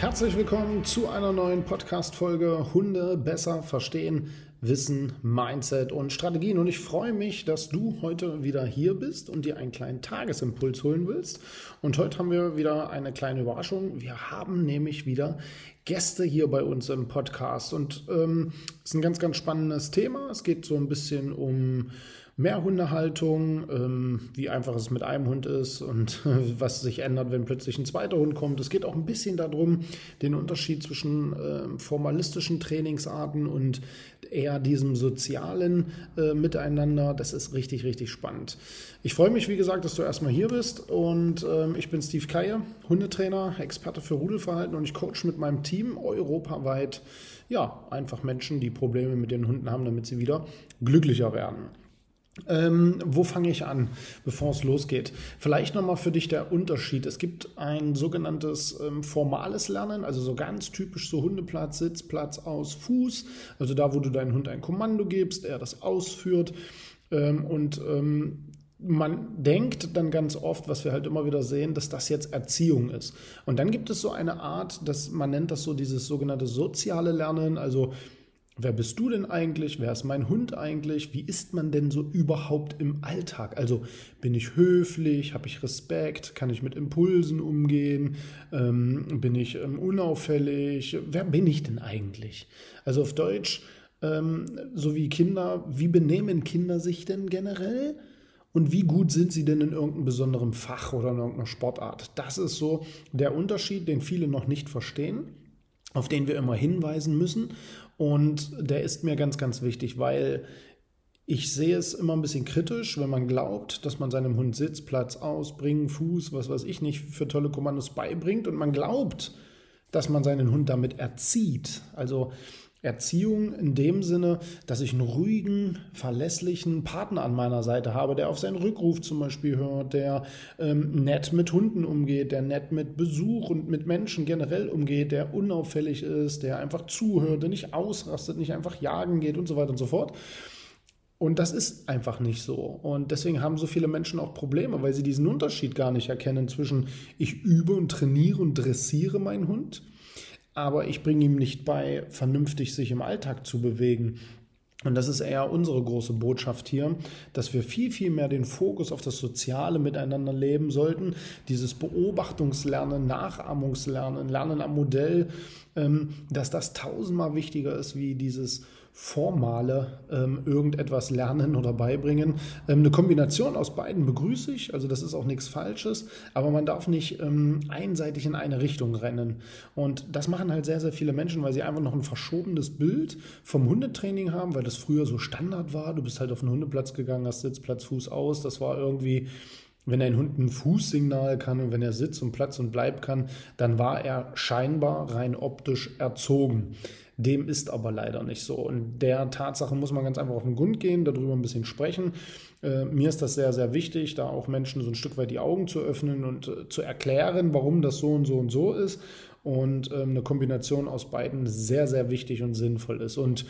Herzlich willkommen zu einer neuen Podcast-Folge Hunde besser verstehen Wissen, Mindset und Strategien. Und ich freue mich, dass du heute wieder hier bist und dir einen kleinen Tagesimpuls holen willst. Und heute haben wir wieder eine kleine Überraschung. Wir haben nämlich wieder Gäste hier bei uns im Podcast. Und es ähm, ist ein ganz, ganz spannendes Thema. Es geht so ein bisschen um Mehrhundehaltung, ähm, wie einfach es mit einem Hund ist und was sich ändert, wenn plötzlich ein zweiter Hund kommt. Es geht auch ein bisschen darum, den Unterschied zwischen äh, formalistischen Trainingsarten und eher diesem sozialen äh, Miteinander. Das ist richtig, richtig spannend. Ich freue mich, wie gesagt, dass du erstmal hier bist und ähm, ich bin Steve Keier, Hundetrainer, Experte für Rudelverhalten und ich coach mit meinem Team europaweit ja, einfach Menschen, die Probleme mit den Hunden haben, damit sie wieder glücklicher werden. Ähm, wo fange ich an, bevor es losgeht? Vielleicht nochmal für dich der Unterschied. Es gibt ein sogenanntes ähm, formales Lernen, also so ganz typisch so Hundeplatz, Sitzplatz aus Fuß, also da, wo du deinem Hund ein Kommando gibst, er das ausführt. Ähm, und ähm, man denkt dann ganz oft, was wir halt immer wieder sehen, dass das jetzt Erziehung ist. Und dann gibt es so eine Art, dass man nennt das so dieses sogenannte soziale Lernen, also Wer bist du denn eigentlich? Wer ist mein Hund eigentlich? Wie ist man denn so überhaupt im Alltag? Also bin ich höflich? Habe ich Respekt? Kann ich mit Impulsen umgehen? Ähm, bin ich ähm, unauffällig? Wer bin ich denn eigentlich? Also auf Deutsch, ähm, so wie Kinder, wie benehmen Kinder sich denn generell? Und wie gut sind sie denn in irgendeinem besonderen Fach oder in irgendeiner Sportart? Das ist so der Unterschied, den viele noch nicht verstehen auf den wir immer hinweisen müssen. Und der ist mir ganz, ganz wichtig, weil ich sehe es immer ein bisschen kritisch, wenn man glaubt, dass man seinem Hund Sitz, Platz, Ausbringen, Fuß, was weiß ich nicht, für tolle Kommandos beibringt und man glaubt, dass man seinen Hund damit erzieht. Also Erziehung in dem Sinne, dass ich einen ruhigen, verlässlichen Partner an meiner Seite habe, der auf seinen Rückruf zum Beispiel hört, der ähm, nett mit Hunden umgeht, der nett mit Besuch und mit Menschen generell umgeht, der unauffällig ist, der einfach zuhört, der nicht ausrastet, nicht einfach jagen geht und so weiter und so fort. Und das ist einfach nicht so. Und deswegen haben so viele Menschen auch Probleme, weil sie diesen Unterschied gar nicht erkennen zwischen ich übe und trainiere und dressiere meinen Hund aber ich bringe ihm nicht bei, vernünftig sich im Alltag zu bewegen. Und das ist eher unsere große Botschaft hier, dass wir viel, viel mehr den Fokus auf das soziale Miteinander leben sollten. Dieses Beobachtungslernen, Nachahmungslernen, Lernen am Modell, ähm, dass das tausendmal wichtiger ist wie dieses formale ähm, irgendetwas lernen oder beibringen. Ähm, eine Kombination aus beiden begrüße ich, also das ist auch nichts Falsches, aber man darf nicht ähm, einseitig in eine Richtung rennen. Und das machen halt sehr, sehr viele Menschen, weil sie einfach noch ein verschobenes Bild vom Hundetraining haben, weil das früher so Standard war. Du bist halt auf den Hundeplatz gegangen, hast Sitzplatz, Fuß aus. Das war irgendwie wenn ein Hund ein Fußsignal kann und wenn er Sitz und Platz und Bleib kann, dann war er scheinbar rein optisch erzogen. Dem ist aber leider nicht so. Und der Tatsache muss man ganz einfach auf den Grund gehen, darüber ein bisschen sprechen. Äh, mir ist das sehr, sehr wichtig, da auch Menschen so ein Stück weit die Augen zu öffnen und äh, zu erklären, warum das so und so und so ist. Und ähm, eine Kombination aus beiden sehr, sehr wichtig und sinnvoll ist. Und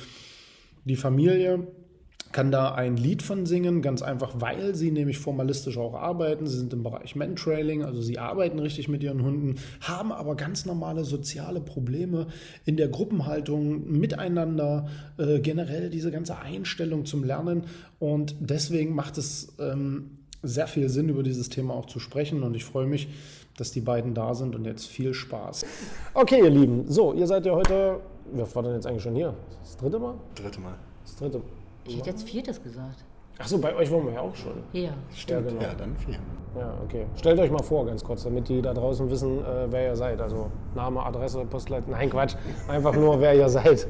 die Familie kann da ein Lied von singen, ganz einfach, weil sie nämlich formalistisch auch arbeiten. Sie sind im Bereich Mentrailing, also sie arbeiten richtig mit ihren Hunden, haben aber ganz normale soziale Probleme in der Gruppenhaltung, miteinander, äh, generell diese ganze Einstellung zum Lernen. Und deswegen macht es ähm, sehr viel Sinn, über dieses Thema auch zu sprechen. Und ich freue mich, dass die beiden da sind und jetzt viel Spaß. Okay, ihr Lieben, so, ihr seid ja heute, wer war denn jetzt eigentlich schon hier? Das dritte Mal? Dritte Mal. Das dritte Mal. Ich hätte jetzt viertes gesagt. Achso, bei euch wollen wir ja auch schon. Ja. Stimmt, ja, genau. Ja, dann vier. Ja, okay. Stellt euch mal vor, ganz kurz, damit die da draußen wissen, äh, wer ihr seid. Also Name, Adresse, Postleitzahl. Nein, Quatsch. Einfach nur, wer ihr seid.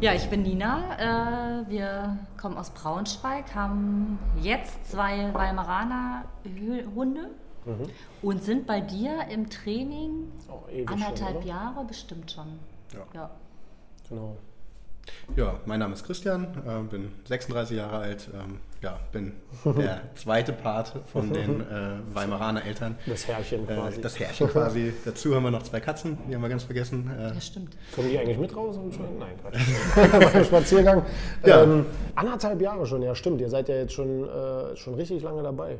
Ja, ich bin Nina. Äh, wir kommen aus Braunschweig, haben jetzt zwei Weimaraner Hunde und sind bei dir im Training ewig anderthalb schon? Jahre bestimmt schon. Ja. ja. Genau. Ja, mein Name ist Christian, äh, bin 36 Jahre alt, ähm, ja, bin der zweite Part von den äh, Weimaraner Eltern. Das Herrchen quasi. Äh, das Herrchen quasi. Dazu haben wir noch zwei Katzen, die haben wir ganz vergessen. Äh, Ja, stimmt. Kommen die eigentlich mit raus? Und schon? Nein, Quatsch. Beim Spaziergang. Ja. Ähm, anderthalb Jahre schon, ja stimmt. Ihr seid ja jetzt schon, äh, schon richtig lange dabei.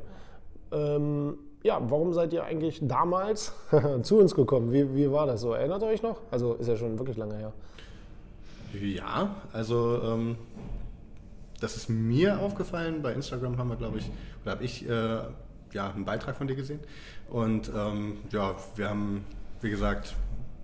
Ähm, ja, warum seid ihr eigentlich damals zu uns gekommen? Wie, wie war das so? Erinnert ihr euch noch? Also ist ja schon wirklich lange her. Ja, also ähm, das ist mir aufgefallen. Bei Instagram haben wir, glaube ich, oder habe ich äh, ja, einen Beitrag von dir gesehen. Und ähm, ja, wir haben, wie gesagt,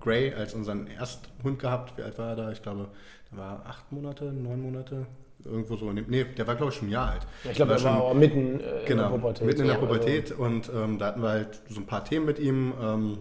Gray als unseren Ersthund gehabt. Wie alt war er da? Ich glaube, der war acht Monate, neun Monate. Irgendwo so. in Nee, der war, glaube ich, schon ein Jahr alt. Ich glaube, er war schon- auch mitten äh, in Genau, der Pubertät. mitten in der Also, Pubertät und ähm, da hatten wir halt so ein paar Themen mit ihm, ähm,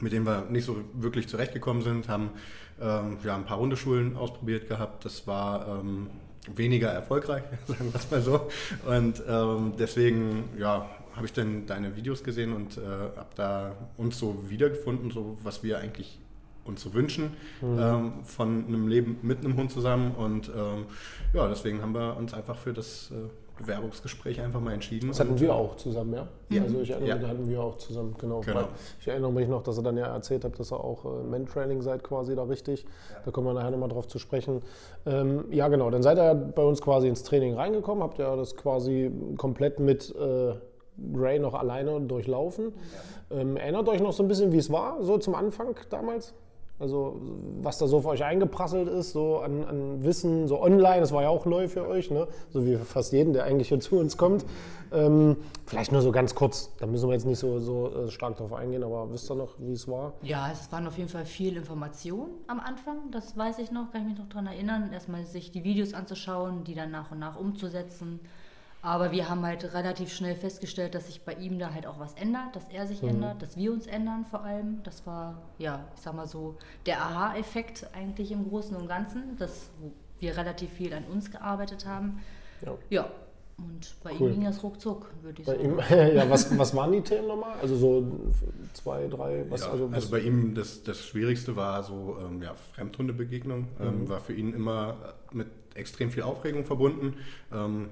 mit denen wir nicht so wirklich zurechtgekommen sind, haben ähm, ja, ein paar Hundeschulen ausprobiert gehabt. Das war ähm, weniger erfolgreich, sagen wir es mal so. Und ähm, deswegen ja, habe ich dann deine Videos gesehen und äh, habe da uns so wiedergefunden, so was wir eigentlich uns so wünschen ähm, von einem Leben mit einem Hund zusammen. Und ähm, ja, deswegen haben wir uns einfach für das äh, Bewerbungsgespräch einfach mal entschieden. Das hatten wir auch zusammen, ja? Ja. Also ich erinnere Ja. mich, da hatten wir auch zusammen, genau. Genau. Ich erinnere mich noch, dass ihr dann ja erzählt habt, dass ihr auch äh, Men-Training seid quasi da richtig. Da kommen wir nachher nochmal drauf zu sprechen. Ähm, ja, genau, dann seid ihr ja bei uns quasi ins Training reingekommen, habt ja das quasi komplett mit äh, Gray noch alleine durchlaufen. Ähm, erinnert euch noch so ein bisschen, wie es war, so zum Anfang damals? Also was da so für euch eingeprasselt ist, so an, an Wissen, so online, das war ja auch neu für euch, ne? so wie für fast jeden, der eigentlich hier zu uns kommt. Ähm, vielleicht nur so ganz kurz, da müssen wir jetzt nicht so, so äh, stark drauf eingehen, aber wisst ihr noch, wie es war? Ja, es waren auf jeden Fall viel Information am Anfang, das weiß ich noch, kann ich mich noch daran erinnern. Erstmal sich die Videos anzuschauen, die dann nach und nach umzusetzen. Aber wir haben halt relativ schnell festgestellt, dass sich bei ihm da halt auch was ändert, dass er sich ändert, dass wir uns ändern vor allem. Das war, ja, ich sag mal so, der Aha-Effekt eigentlich im Großen und Ganzen, dass wir relativ viel an uns gearbeitet haben. Ja. Ja, und bei Cool. ihm ging das ruckzuck, würde ich Bei sagen. ihm, ja, was, was waren die Themen nochmal? Also so zwei, drei, was? ja, also, also, was bei ihm das, das Schwierigste war so ähm, ja, Fremdhundebegegnung. Ähm, war für ihn immer mit extrem viel Aufregung verbunden. Ähm,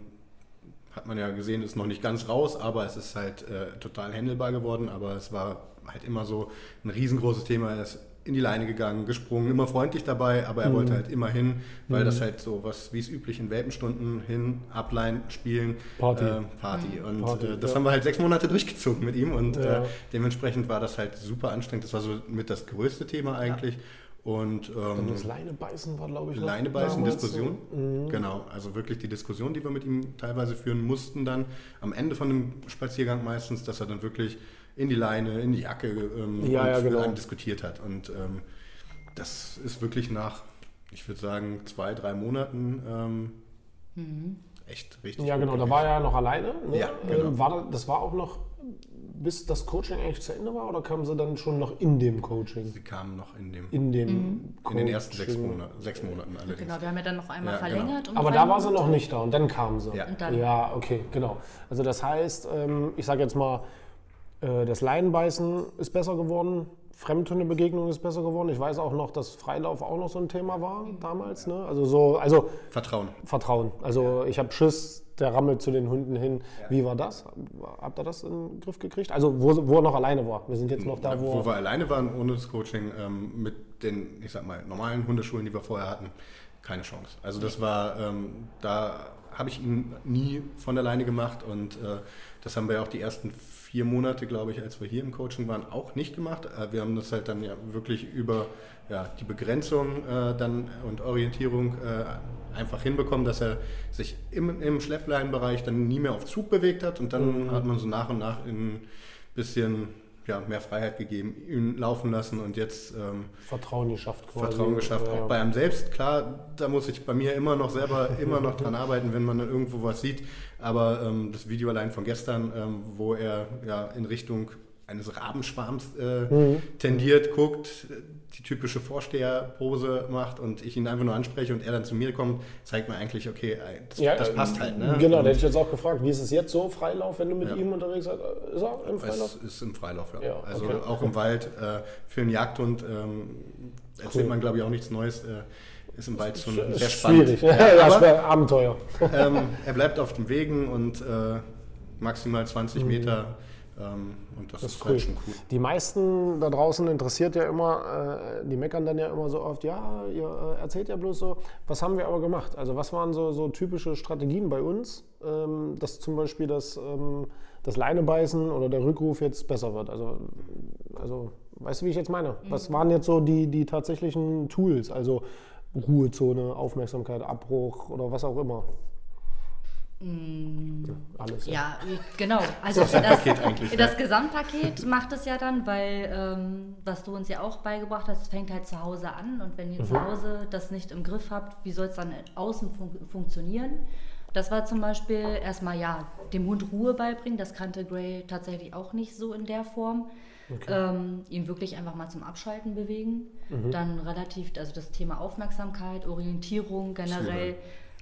hat man ja gesehen, ist noch nicht ganz raus, aber es ist halt äh, total handelbar geworden. Aber es war halt immer so ein riesengroßes Thema. Er ist in die Leine gegangen, gesprungen, immer freundlich dabei, aber er wollte halt immer hin, weil das halt so was, wie es üblich in Welpenstunden hin, Ablein, spielen, Party. äh, Party. Und Party, äh, das ja. haben wir halt sechs Monate durchgezogen mit ihm und Ja. äh, dementsprechend war das halt super anstrengend. Das war so mit das größte Thema eigentlich. Und Und ähm, das Leinebeißen war, glaube ich, noch Leinebeißen, Diskussion. Mhm. Genau, also wirklich die Diskussion, die wir mit ihm teilweise führen mussten, dann am Ende von dem Spaziergang meistens, dass er dann wirklich in die Leine, in die Jacke ähm, Ja, und ja, mit genau. einem diskutiert hat. Und ähm, das ist wirklich nach, ich würde sagen, zwei, drei Monaten ähm, echt richtig. Ja, genau, da war er ja noch alleine. Ne? Ja, genau. Ähm, war das, das war auch noch, bis das Coaching eigentlich zu Ende war, oder kamen sie dann schon noch in dem Coaching? Sie kamen noch in dem In dem in den ersten sechs, Coaching. Monaten, sechs Monaten allerdings. Genau, wir haben ja dann noch einmal Ja, genau. verlängert. um Aber da war sie Monate. noch nicht da und dann kam sie. Ja. Ja, okay, genau. Also das heißt, ähm, ich sage jetzt mal, äh, das Leinenbeißen ist besser geworden, Fremdhundebegegnung ist besser geworden. Ich weiß auch noch, dass Freilauf auch noch so ein Thema war damals. Ne? Also so, also Vertrauen. Vertrauen. Also ich habe Schiss, der rammelt zu den Hunden hin. Wie war das? Habt ihr das in den Griff gekriegt? Also wo, wo er noch alleine war. Wir sind jetzt noch da, wo, wo wir alleine waren ohne das Coaching ähm, mit den, ich sag mal, normalen Hundeschulen, die wir vorher hatten, keine Chance. Also das war, ähm, da habe ich ihn nie von alleine gemacht und äh, das haben wir ja auch die ersten vier Monate, glaube ich, als wir hier im Coaching waren, auch nicht gemacht. Äh, wir haben das halt dann ja wirklich über ja, die Begrenzung äh, dann und Orientierung äh, einfach hinbekommen, dass er sich im, im Schleppleinbereich dann nie mehr auf Zug bewegt hat und dann hat man so nach und nach in ein bisschen ja, mehr Freiheit gegeben, ihn laufen lassen und jetzt ähm, Vertrauen geschafft quasi. Vertrauen geschafft. Ja. Auch bei einem selbst, klar, da muss ich bei mir immer noch selber immer noch dran arbeiten, wenn man dann irgendwo was sieht. Aber ähm, das Video allein von gestern, ähm, wo er ja in Richtung eines Rabenschwarms äh, Mhm. tendiert, guckt, die typische Vorsteherpose macht und ich ihn einfach nur anspreche und er dann zu mir kommt, zeigt mir eigentlich, okay, das, Ja, das äh, passt halt. Ne? Genau, da hätte ich jetzt auch gefragt, wie ist es jetzt so, Freilauf, wenn du mit Ja. ihm unterwegs bist? Ist er im Freilauf? Es ist im Freilauf, ja. Ja, also okay. auch im Wald. Äh, für einen Jagdhund ähm, erzählt Cool. man, glaube ich, auch nichts Neues. Äh, ist im Wald schon Sch- sehr spannend. Schwierig, ja, aber, Abenteuer. ähm, er bleibt auf den Wegen und äh, maximal 20 Meter. Ähm, und das, Mhm. Das ist, halt cool. schon cool. Die meisten da draußen interessiert ja immer, äh, die meckern dann ja immer so oft, ja, ihr äh, erzählt ja bloß so, was haben wir aber gemacht? Also was waren so, so typische Strategien bei uns, ähm, dass zum Beispiel das, ähm, das Leinebeißen oder der Rückruf jetzt besser wird? Also, also weißt du, wie ich jetzt meine? Was waren jetzt so die, die tatsächlichen Tools? Also Ruhezone, Aufmerksamkeit, Abbruch oder was auch immer? Alles. Ja, genau. Also das, Gesamtpaket eigentlich, das ja. Gesamtpaket macht es ja dann, weil ähm, was du uns ja auch beigebracht hast, fängt halt zu Hause an und wenn ihr zu Hause das nicht im Griff habt, wie soll es dann außen fun funktionieren? Das war zum Beispiel erstmal ja dem Hund Ruhe beibringen. Das kannte Gray tatsächlich auch nicht so in der Form. Ähm, ihn wirklich einfach mal zum Abschalten bewegen. Dann relativ, also das Thema Aufmerksamkeit, Orientierung generell,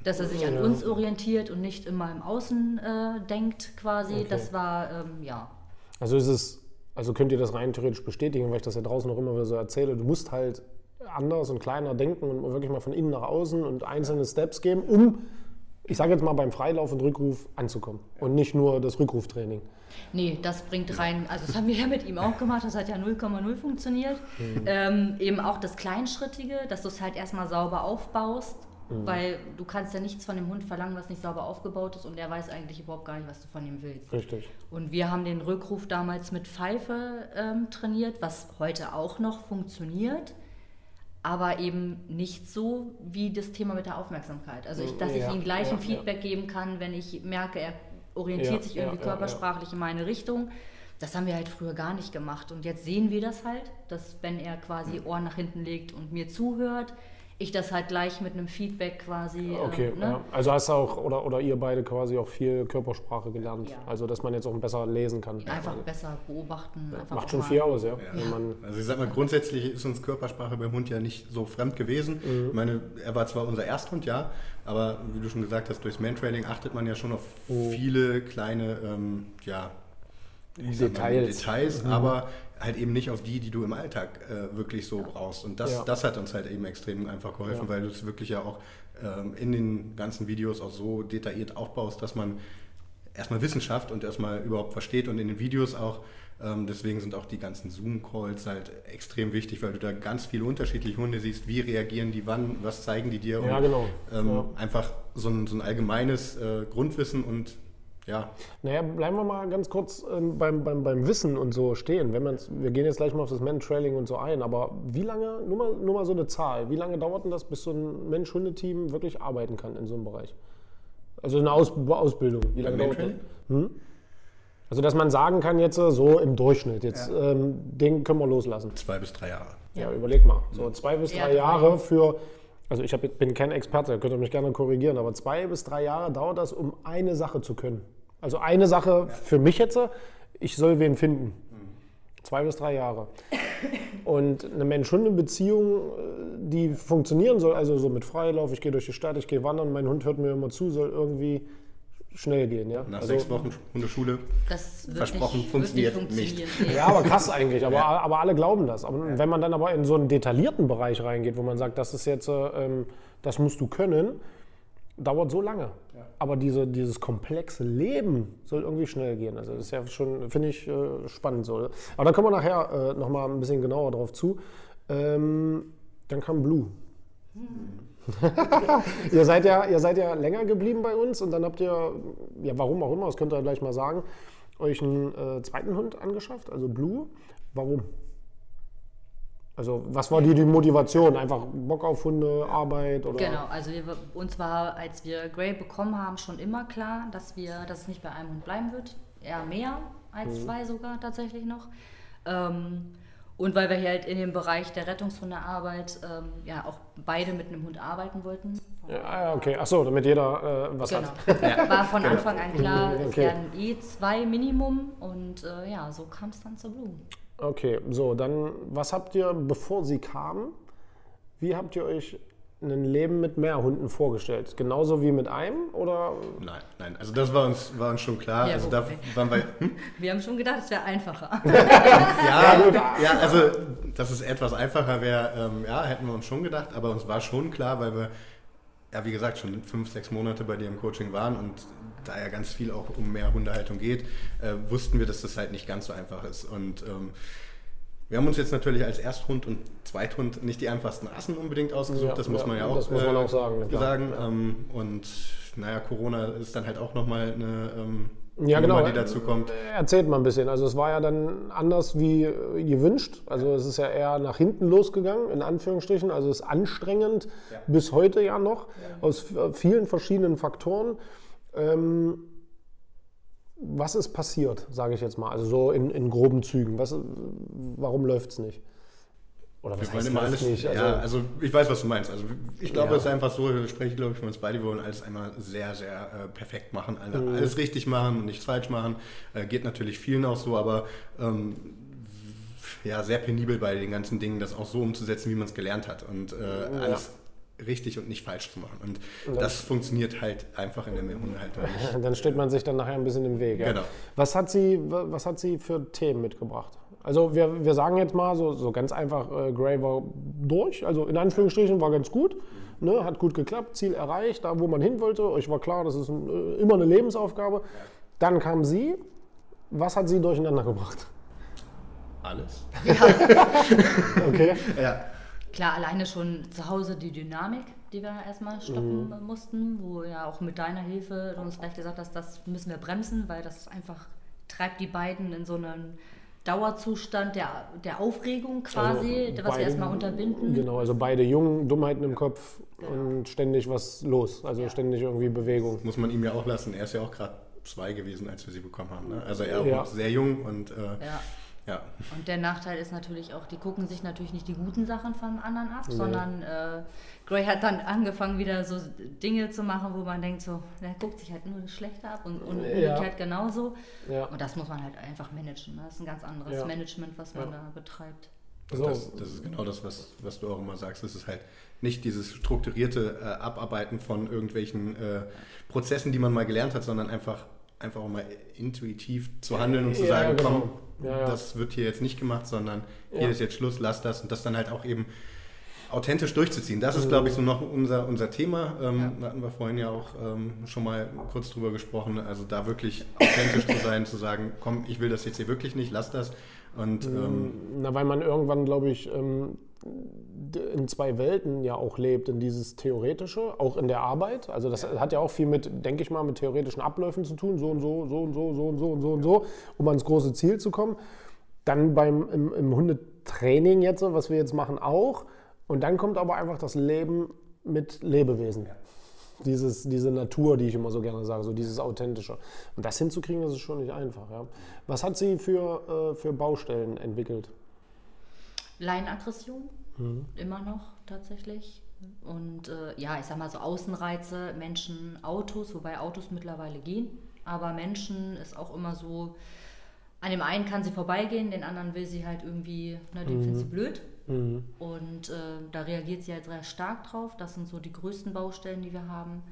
dass er sich an Ja. uns orientiert und nicht immer im Außen äh, denkt quasi. Okay. Das war, ähm, ja. Also ist es, also könnt ihr das rein theoretisch bestätigen, weil ich das ja draußen noch immer wieder so erzähle. Du musst halt anders und kleiner denken und wirklich mal von innen nach außen und einzelne Steps geben, um, ich sage jetzt mal beim Freilauf und Rückruf anzukommen und nicht nur das Rückruftraining. Nee, das bringt rein, also das haben wir ja mit ihm auch gemacht, das hat ja 0,0 funktioniert. Ähm, eben auch das Kleinschrittige, dass du es halt erstmal sauber aufbaust, weil du kannst ja nichts von dem Hund verlangen, was nicht sauber aufgebaut ist und er weiß eigentlich überhaupt gar nicht, was du von ihm willst. Richtig. Und wir haben den Rückruf damals mit Pfeife ähm, trainiert, was heute auch noch funktioniert, aber eben nicht so wie das Thema mit der Aufmerksamkeit. Also, ich, dass Ja, ich ihm gleich ja, ein Feedback geben kann, wenn ich merke, er orientiert Ja, sich ja, irgendwie ja, körpersprachlich in meine Richtung. Das haben wir halt früher gar nicht gemacht. Und jetzt sehen wir das halt, dass wenn er quasi Ohren nach hinten legt und mir zuhört, ich das halt gleich mit einem Feedback quasi. Okay, ähm, ne? ja. also hast du auch, oder, oder ihr beide quasi auch viel Körpersprache gelernt. Ja. Also dass man jetzt auch besser lesen kann. Einfach besser beobachten. Einfach auch Macht schon mal- viel aus, ja. Wenn man, Also ich sag mal, grundsätzlich ist uns Körpersprache beim Hund ja nicht so fremd gewesen. Ich meine, er war zwar unser Ersthund, ja, aber wie du schon gesagt hast, durchs Mantrailing achtet man ja schon auf viele kleine, ähm, ja, mal, Details. Details aber halt eben nicht auf die, die du im Alltag äh, wirklich so brauchst. Und das, Ja. das hat uns halt eben extrem einfach geholfen, Ja. weil du es wirklich ja auch ähm, in den ganzen Videos auch so detailliert aufbaust, dass man erstmal Wissenschaft und erstmal überhaupt versteht und in den Videos auch. Ähm, deswegen sind auch die ganzen Zoom-Calls halt extrem wichtig, weil du da ganz viele unterschiedliche Hunde siehst. Wie reagieren die wann? Was zeigen die dir? Ja, und, genau. Ähm. Einfach so ein, so ein allgemeines äh, Grundwissen und ja, Naja, bleiben wir mal ganz kurz ähm, beim, beim, beim Wissen und so stehen. Wenn man's, wir gehen jetzt gleich mal auf das Man-Trailing und so ein, aber wie lange, nur mal, nur mal so eine Zahl, wie lange dauert denn das, bis so ein Mensch-Hunde-Team wirklich arbeiten kann in so einem Bereich? Also eine Aus Ausbildung. Wie lange dauert das? Man-Trailing? Also dass man sagen kann jetzt äh, so im Durchschnitt, jetzt ähm, den können wir loslassen. zwei bis drei Jahre. Ja, überleg mal. So zwei bis Ja, drei drei. Jahre für, also ich hab, bin kein Experte, könnt ihr mich gerne korrigieren, aber zwei bis drei Jahre dauert das, um eine Sache zu können. Also eine Sache für mich jetzt, ich soll wen finden. Zwei bis drei Jahre. Und eine Mensch-Hunde-Beziehung, äh, die funktionieren soll, also so mit Freilauf, ich gehe durch die Stadt, ich gehe wandern, mein Hund hört mir immer zu, soll irgendwie schnell gehen. Ja? Nach Also- sechs Wochen Hundeschule. Das wird Versprochen, nicht, funktioniert wird nicht. nicht. funktionieren. Nee. Ja, aber krass eigentlich. Aber, aber alle glauben das. Aber wenn man dann aber in so einen detaillierten Bereich reingeht, wo man sagt, das ist jetzt, äh, ähm, das musst du können, dauert so lange. Aber diese, dieses komplexe Leben soll irgendwie schnell gehen. Also das ist ja schon, finde ich, äh, spannend so. Aber da kommen wir nachher äh, nochmal ein bisschen genauer drauf zu. Ähm, dann kam Blue. ihr, seid ja, ihr seid ja länger geblieben bei uns und dann habt ihr, ja warum auch immer, das könnt ihr gleich mal sagen, euch einen äh, zweiten Hund angeschafft, also Blue. Warum? Also was war die, die Motivation? Einfach Bock auf Hunde, Arbeit oder? Genau, also wir, uns war, als wir Grey bekommen haben, schon immer klar, dass wir, dass es nicht bei einem Hund bleiben wird. Eher mehr als zwei sogar tatsächlich noch. Ähm, und weil wir hier halt in dem Bereich der Rettungshundearbeit ähm, ja auch beide mit einem Hund arbeiten wollten. Ja, okay. Achso, damit jeder äh, was Genau. hat. War von Anfang an klar, es Okay. werden eh zwei Minimum und äh, ja, so kam es dann zur Blue. Okay, so, dann, was habt ihr, bevor sie kamen, wie habt ihr euch ein Leben mit mehr Hunden vorgestellt? Genauso wie mit einem oder? Nein, nein, also das war uns, war uns schon klar. Ja, also gut, da okay. waren wir, hm? Wir haben schon gedacht, es wäre einfacher. ja, ja, also dass es etwas einfacher wäre, ähm, ja, hätten wir uns schon gedacht, aber uns war schon klar, weil wir, ja, wie gesagt, schon fünf, sechs Monate bei dir im Coaching waren und da ja ganz viel auch um mehr Hundehaltung geht, äh, wussten wir, dass das halt nicht ganz so einfach ist. Und ähm, wir haben uns jetzt natürlich als Ersthund und Zweithund nicht die einfachsten Rassen unbedingt ausgesucht, Ja, das muss ja, man ja auch, das muss man auch sagen, sagen. Ähm, und naja, Corona ist dann halt auch nochmal eine ähm, Ja, genau. Die dazu kommt. Erzählt mal ein bisschen. Also es war ja dann anders wie äh, gewünscht. Also es ist ja eher nach hinten losgegangen, in Anführungsstrichen. Also es ist anstrengend, bis heute ja noch, aus v- vielen verschiedenen Faktoren. Ähm, was ist passiert, sage ich jetzt mal, also so in, in groben Zügen? Was, warum läuft es nicht? Oder was Wir wollen immer alles, nicht? Also, ja, also ich weiß, was du meinst. Also ich glaube, Ja. es ist einfach so, wir sprechen, glaube ich, von uns beide, wir wollen alles einmal sehr, sehr äh, perfekt machen, alle, Mhm. alles richtig machen und nichts falsch machen. Äh, geht natürlich vielen auch so, aber ähm, ja, sehr penibel bei den ganzen Dingen, das auch so umzusetzen, wie man es gelernt hat und äh, alles richtig und nicht falsch zu machen. Und das funktioniert halt einfach in der Hundehaltung nicht. Dann steht man sich dann nachher ein bisschen im Weg. Ja? Genau. Was, hat sie, wa- was hat sie für Themen mitgebracht? Also wir, wir sagen jetzt mal so, so ganz einfach, äh, Gray war durch, also in Anführungsstrichen war ganz gut, ne, hat gut geklappt, Ziel erreicht, da wo man hin wollte, euch war klar, das ist ein, äh, immer eine Lebensaufgabe. Dann kam sie, was hat sie durcheinander gebracht? Alles? Okay. Ja. Klar, alleine schon zu Hause die Dynamik, die wir erstmal stoppen Mhm. mussten, wo ja auch mit deiner Hilfe du uns gleich gesagt hast, das müssen wir bremsen, weil das einfach treibt die beiden in so einen Dauerzustand der, der Aufregung quasi, Also was wir beide- erstmal unterbinden. Genau, also beide jungen, Dummheiten im Kopf und ständig was los, also ständig irgendwie Bewegung. Muss man ihm ja auch lassen. Er ist ja auch gerade zwei gewesen, als wir sie bekommen haben. Ne? Also er auch Ja. noch sehr jung und äh, Ja. Ja. Und der Nachteil ist natürlich auch, die gucken sich natürlich nicht die guten Sachen von anderen ab, sondern äh, Gray hat dann angefangen, wieder so Dinge zu machen, wo man denkt, so, der guckt sich halt nur das Schlechte ab und, und Ja. umgekehrt genauso. Ja. Und das muss man halt einfach managen. Ne? Das ist ein ganz anderes Ja. Management, was man Ja. da betreibt. Und So. das, das ist genau das, was, was du auch immer sagst. Es ist halt nicht dieses strukturierte äh, Abarbeiten von irgendwelchen äh, Prozessen, die man mal gelernt hat, sondern einfach, einfach auch mal intuitiv zu handeln und zu Ja, sagen, genau. komm, Ja, ja. das wird hier jetzt nicht gemacht, sondern hier ist jetzt Schluss, lass das und das dann halt auch eben authentisch durchzuziehen. Das ist, glaube ich, so noch unser, unser Thema. Ähm, Da hatten wir vorhin ja auch ähm, schon mal kurz drüber gesprochen. Also da wirklich authentisch zu sein, zu sagen, komm, ich will das jetzt hier wirklich nicht, lass das. Und ähm, Na, weil man irgendwann, glaube ich, ähm, in zwei Welten ja auch lebt, in dieses Theoretische, auch in der Arbeit. Also das hat ja auch viel mit, denke ich mal, mit theoretischen Abläufen zu tun, so und so, so und so, so und so und so und so, um ans große Ziel zu kommen. Dann beim im, im Hundetraining jetzt, was wir jetzt machen, auch. Und dann kommt aber einfach das Leben mit Lebewesen. Dieses, diese Natur, die ich immer so gerne sage, so dieses Authentische. Und das hinzukriegen, das ist schon nicht einfach. Ja. Was hat sie für, äh, für Baustellen entwickelt? Leinenaggression, immer noch tatsächlich. Und äh, ja, ich sag mal so Außenreize, Menschen, Autos, wobei Autos mittlerweile gehen. Aber Menschen ist auch immer so, an dem einen kann sie vorbeigehen, den anderen will sie halt irgendwie, ne, den findet sie blöd. Und äh, da reagiert sie halt sehr stark drauf. Das sind so die größten Baustellen, die wir haben.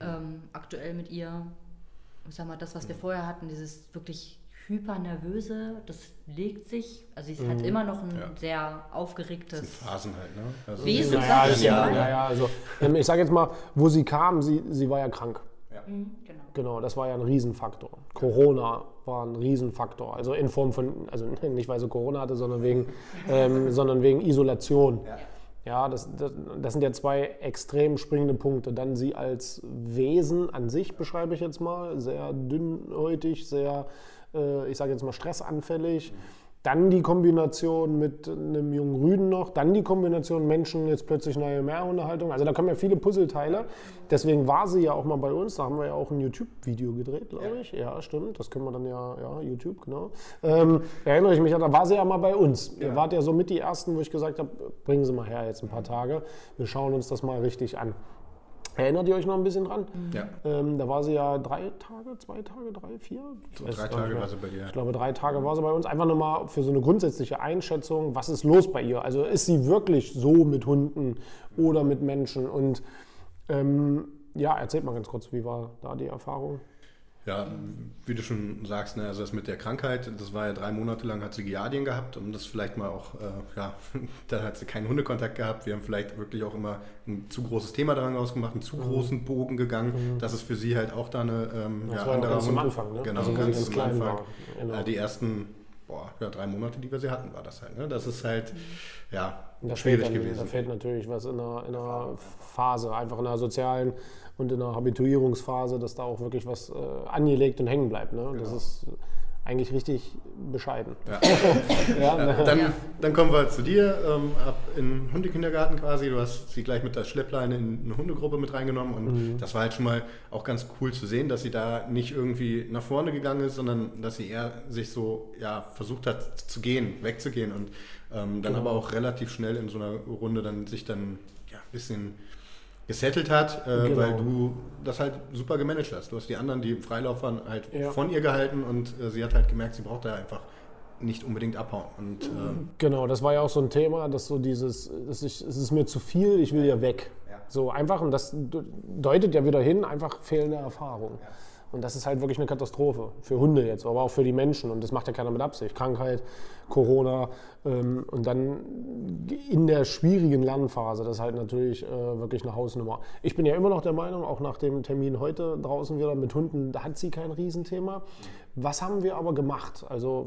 Ähm, aktuell mit ihr, ich sag mal, das, was wir vorher hatten, dieses wirklich hypernervöse, das legt sich. Also sie hat immer noch ein Ja. sehr aufgeregtes Phasen halt. Ne? Also Wesen, Naja, ich ja, mal. ja, ja, also ähm, ich sage jetzt mal, wo sie kam, sie, sie war ja krank. Mhm, genau. Genau, das war ja ein Riesenfaktor. Corona war ein Riesenfaktor. Also in Form von, also nicht weil sie Corona hatte, sondern wegen, ähm, sondern wegen Isolation. Ja, das, das, das sind ja zwei extrem springende Punkte. Dann sie als Wesen an sich beschreibe ich jetzt mal, sehr dünnhäutig, sehr, ich sage jetzt mal stressanfällig. Dann die Kombination mit einem jungen Rüden noch, dann die Kombination Menschen, jetzt plötzlich neue Mehrhundehaltung. Also da kommen ja viele Puzzleteile. Deswegen war sie ja auch mal bei uns. Da haben wir ja auch ein YouTube-Video gedreht, glaube ich. Ja, stimmt. Das können wir dann ja, ja, YouTube, genau. Ähm, erinnere ich mich, da war sie ja mal bei uns. Ihr wart ja so mit die Ersten, wo ich gesagt habe, bringen Sie mal her jetzt ein paar Tage. Wir schauen uns das mal richtig an. Erinnert ihr euch noch ein bisschen dran? Ja. Ähm, da war sie ja drei Tage, zwei Tage, drei, vier? Ich So drei Tage war sie bei dir. Ich glaube, drei Tage war sie bei uns. Einfach nur mal für so eine grundsätzliche Einschätzung, was ist los bei ihr? Also ist sie wirklich so mit Hunden oder mit Menschen? Und ähm, ja, erzählt mal ganz kurz, wie war da die Erfahrung? Ja, wie du schon sagst, ne, also das mit der Krankheit, das war ja drei Monate lang, hat sie Giardien gehabt, um das vielleicht mal auch, äh, ja, da hat sie keinen Hundekontakt gehabt. Wir haben vielleicht wirklich auch immer ein zu großes Thema daran ausgemacht, einen zu großen Bogen gegangen. Das ist für sie halt auch da eine ähm, Das ja, war ja anderer ganz am Hund. Anfang, ne? Genau, Also, ganz, ganz am klein Anfang. war. Genau. Äh, die ersten boah, ja, drei Monate, die wir sie hatten, war das halt. Ne? Das ist halt, ja, Und Da schwierig dann, gewesen. da fehlt natürlich was in einer, in einer Phase, einfach in einer sozialen und in einer Habituierungsphase, dass da auch wirklich was äh, angelegt und hängen bleibt. Ne? Das Genau. ist eigentlich richtig bescheiden. Ja. Ja, Ja, dann, Ja. dann kommen wir zu dir, ähm, ab in den Hundekindergarten quasi. Du hast sie gleich mit der Schleppleine in eine Hundegruppe mit reingenommen und das war halt schon mal auch ganz cool zu sehen, dass sie da nicht irgendwie nach vorne gegangen ist, sondern dass sie eher sich so ja, versucht hat zu gehen, wegzugehen und ähm, dann aber auch relativ schnell in so einer Runde dann sich dann ja, ein bisschen gesettelt hat, äh, Genau. weil du das halt super gemanagt hast. Du hast die anderen, die im Freilauf waren, halt Ja. von ihr gehalten und äh, sie hat halt gemerkt, sie braucht da einfach nicht unbedingt abhauen. Und äh, Genau, das war ja auch so ein Thema, dass so dieses, dass ich, es ist mir zu viel, ich will ja weg. Ja. So einfach, und das deutet ja wieder hin, einfach fehlende Erfahrung. Und das ist halt wirklich eine Katastrophe für Hunde jetzt, aber auch für die Menschen. Und das macht ja keiner mit Absicht. Krankheit, Corona ähm, und dann in der schwierigen Lernphase, das ist halt natürlich äh, wirklich eine Hausnummer. Ich bin ja immer noch der Meinung, auch nach dem Termin heute draußen wieder mit Hunden, da hat sie kein Riesenthema. Was haben wir aber gemacht? Also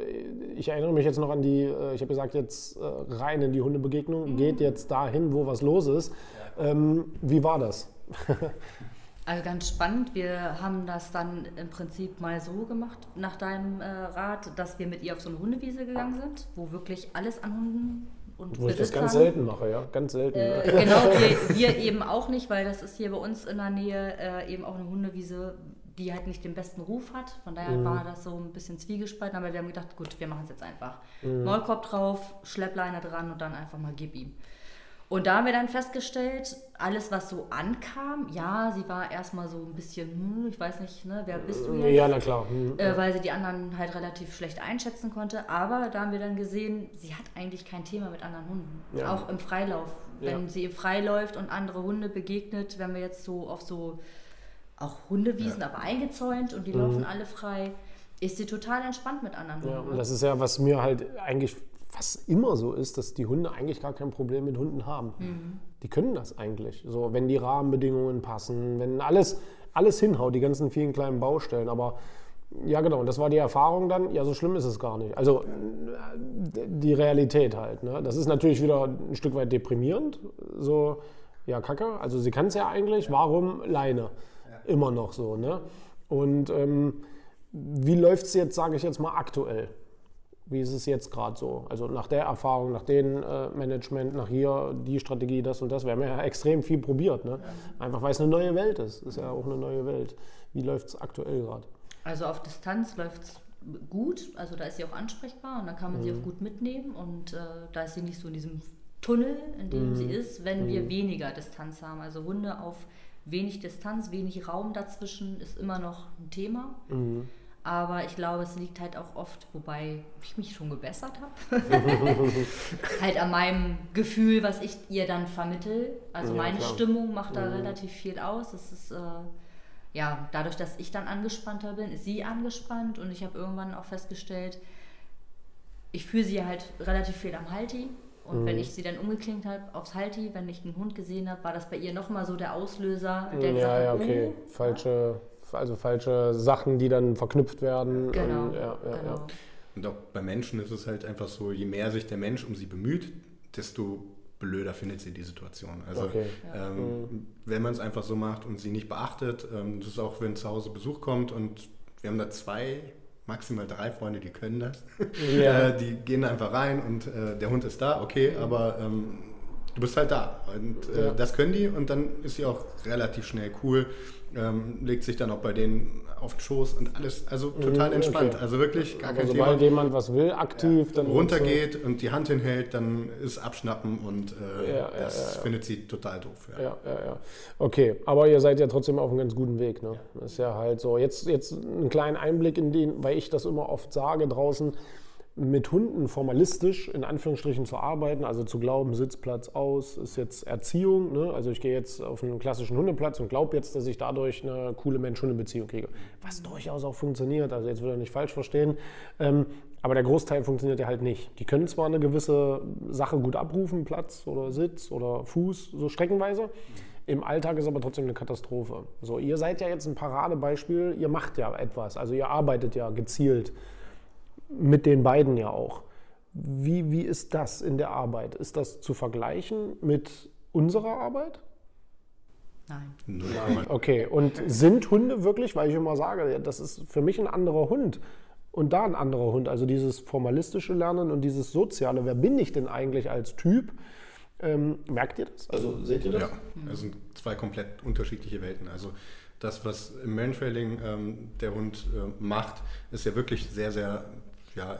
äh, ich erinnere mich jetzt noch an die, äh, ich habe gesagt, jetzt äh, rein in die Hundebegegnung, geht jetzt dahin, wo was los ist. Ähm, wie war das? Also ganz spannend. Wir haben das dann im Prinzip mal so gemacht, nach deinem äh, Rat, dass wir mit ihr auf so eine Hundewiese gegangen sind, wo wirklich alles an Hunden und Wo ich das ganz selten mache, ja, ganz selten. Äh, genau, wir, wir eben auch nicht, weil das ist hier bei uns in der Nähe äh, eben auch eine Hundewiese, die halt nicht den besten Ruf hat. Von daher Mhm. war das so ein bisschen zwiegespalten, aber wir haben gedacht, gut, wir machen es jetzt einfach. Mhm. Maulkorb drauf, Schleppleine dran und dann einfach mal gib ihm. Und da haben wir dann festgestellt, alles, was so ankam, ja, sie war erstmal so ein bisschen, hm, ich weiß nicht, ne, wer bist du jetzt? ja, na klar. Hm. äh, weil sie die anderen halt relativ schlecht einschätzen konnte. Aber da haben wir dann gesehen, sie hat eigentlich kein Thema mit anderen Hunden. Ja. Auch im Freilauf. Ja. Wenn sie im Frei läuft und andere Hunde begegnet, wenn wir jetzt so auf so auch Hundewiesen, aber eingezäunt und die laufen alle frei, ist sie total entspannt mit anderen Ja, Hunden. und das ist ja, was mir halt eigentlich fast immer so ist, dass die Hunde eigentlich gar kein Problem mit Hunden haben. Die können das eigentlich. So, wenn die Rahmenbedingungen passen, wenn alles, alles hinhaut, die ganzen vielen kleinen Baustellen. Aber ja, genau, und das war die Erfahrung dann. Ja, so schlimm ist es gar nicht. Also äh, die Realität halt. Ne? Das ist natürlich wieder ein Stück weit deprimierend. So, ja, Kacke. Also sie kann es ja eigentlich. Warum Leine? Immer noch so. Ne? Und ähm, wie läuft es jetzt, sage ich jetzt mal, aktuell? Wie ist es jetzt gerade so? Also nach der Erfahrung, nach dem äh, Management, nach hier die Strategie, das und das. Wir haben ja extrem viel probiert. Ne? Einfach weil es eine neue Welt ist. Ist ja auch eine neue Welt. Wie läuft es aktuell gerade? Also auf Distanz läuft es gut, also da ist sie auch ansprechbar und dann kann man sie auch gut mitnehmen und äh, da ist sie nicht so in diesem Tunnel, in dem sie ist, wenn wir weniger Distanz haben. Also Hunde auf wenig Distanz, wenig Raum dazwischen ist immer noch ein Thema. Aber ich glaube, es liegt halt auch oft, wobei ich mich schon gebessert habe, halt an meinem Gefühl, was ich ihr dann vermittel. Also Ja, meine klar. Stimmung macht da relativ viel aus. Es ist äh, ja dadurch, dass ich dann angespannter bin, ist sie angespannt und ich habe irgendwann auch festgestellt, ich fühle sie halt relativ viel am Halti. Und Mhm. wenn ich sie dann umgeklinkt habe aufs Halti, wenn ich einen Hund gesehen habe, war das bei ihr nochmal so der Auslöser, der ja, gesagt ja, okay. oh, Falsche, also falsche Sachen, die dann verknüpft werden. Genau, Und, ja, ja, genau. ja. Und auch bei Menschen ist es halt einfach so, je mehr sich der Mensch um sie bemüht, desto blöder findet sie die Situation. Also Okay. ähm, wenn man es einfach so macht und sie nicht beachtet, ähm, das ist auch, wenn zu Hause Besuch kommt und wir haben da zwei maximal drei Freunde, die können das. Ja. die gehen einfach rein und äh, der Hund ist da, okay, aber ähm, du bist halt da. Und äh, ja. das können die und dann ist sie auch relativ schnell cool. Ähm, legt sich dann auch bei denen auf den Schoß und alles, also total mhm, entspannt. Okay. Also wirklich gar kein also, Thema. Sobald jemand was will, aktiv, ja. dann runtergeht und die Hand hinhält, dann ist Abschnappen und äh, ja, das ja, findet sie total doof. Ja. Ja, ja, Okay, aber ihr seid ja trotzdem auf einem ganz guten Weg. Ne? Das ist ja halt so. Jetzt, jetzt einen kleinen Einblick in den, weil ich das immer oft sage draußen mit Hunden formalistisch in Anführungsstrichen zu arbeiten, also zu glauben, Sitzplatz aus, ist jetzt Erziehung. Ne? Also ich gehe jetzt auf einen klassischen Hundeplatz und glaube jetzt, dass ich dadurch eine coole Mensch-Hunde-Beziehung kriege. Was durchaus auch funktioniert, also jetzt will er nicht falsch verstehen. Ähm, aber der Großteil funktioniert ja halt nicht. Die können zwar eine gewisse Sache gut abrufen, Platz oder Sitz oder Fuß, so streckenweise. Im Alltag ist aber trotzdem eine Katastrophe. So, ihr seid ja jetzt ein Paradebeispiel, ihr macht ja etwas, also ihr arbeitet ja gezielt mit den beiden ja auch. Wie, wie ist das in der Arbeit? Ist das zu vergleichen mit unserer Arbeit? Nein. Nein. Okay, und sind Hunde wirklich, weil ich immer sage, das ist für mich ein anderer Hund und da ein anderer Hund, also dieses formalistische Lernen und dieses soziale, wer bin ich denn eigentlich als Typ? Ähm, merkt ihr das? Also seht ihr das? Ja, das sind zwei komplett unterschiedliche Welten. Also das, was im Mantrailing ähm, der Hund äh, macht, ist ja wirklich sehr, sehr ja,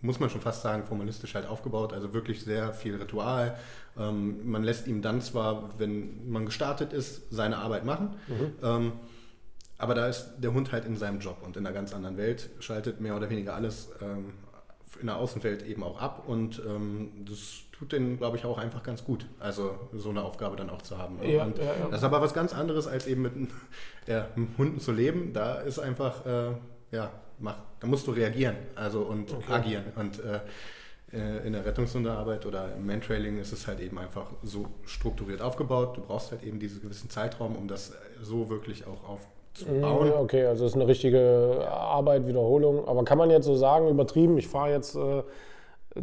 muss man schon fast sagen, formalistisch halt aufgebaut. Also wirklich sehr viel Ritual. Ähm, man lässt ihm dann zwar, wenn man gestartet ist, seine Arbeit machen. Mhm. Ähm, aber da ist der Hund halt in seinem Job und in einer ganz anderen Welt, schaltet mehr oder weniger alles ähm, in der Außenwelt eben auch ab und ähm, das tut denen, glaube ich, auch einfach ganz gut, also so eine Aufgabe dann auch zu haben. Ja, ja, ja. Das ist aber was ganz anderes, als eben mit Hunden zu leben. Da ist einfach, äh, ja, mach, da musst du reagieren also und okay. agieren. Und äh, äh, in der Rettungshundearbeit oder im Mantrailing ist es halt eben einfach so strukturiert aufgebaut. Du brauchst halt eben diesen gewissen Zeitraum, um das so wirklich auch aufzubauen. Okay, also es ist eine richtige Arbeit, Wiederholung. Aber kann man jetzt so sagen, übertrieben, ich fahre jetzt äh,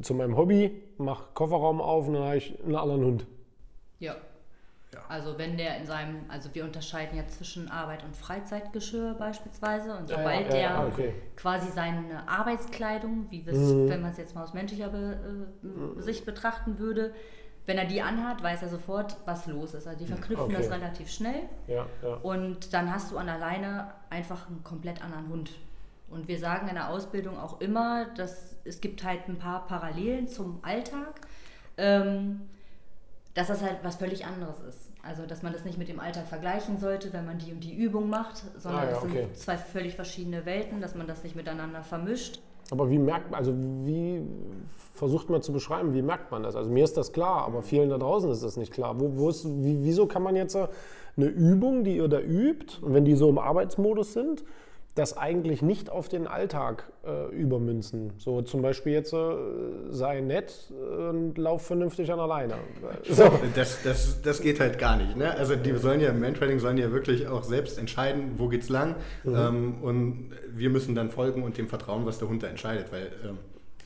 zu meinem Hobby, mache Kofferraum auf und dann habe ich einen anderen Hund. Ja. Ja. Also wenn der in seinem, also wir unterscheiden ja zwischen Arbeit und Freizeitgeschirr beispielsweise und sobald ja, ja, der okay. quasi seine Arbeitskleidung, wie mhm. wenn man es jetzt mal aus menschlicher Be äh, Sicht betrachten würde, wenn er die anhat, weiß er sofort, was los ist. Also die verknüpfen okay. das relativ schnell und dann hast du an der Leine einfach einen komplett anderen Hund. Und wir sagen in der Ausbildung auch immer, dass es gibt halt ein paar Parallelen zum Alltag. Ähm, dass das halt was völlig anderes ist. Also, dass man das nicht mit dem Alltag vergleichen sollte, wenn man die und die Übung macht, sondern ah, ja, okay. sind zwei völlig verschiedene Welten, dass man das nicht miteinander vermischt. Aber wie merkt man, also wie versucht man zu beschreiben, wie merkt man das? Also mir ist das klar, aber vielen da draußen ist das nicht klar. Wo, wo ist, wie, wieso kann man jetzt eine Übung, die ihr da übt, wenn die so im Arbeitsmodus sind, das eigentlich nicht auf den Alltag äh, übermünzen. So zum Beispiel jetzt äh, sei nett und lauf vernünftig an der Leine. So. Das, das, das geht halt gar nicht. Ne? Also die sollen ja im Mantraining sollen ja wirklich auch selbst entscheiden, wo geht's lang. Mhm. Ähm, und wir müssen dann folgen und dem vertrauen, was der Hund da entscheidet. Weil ähm,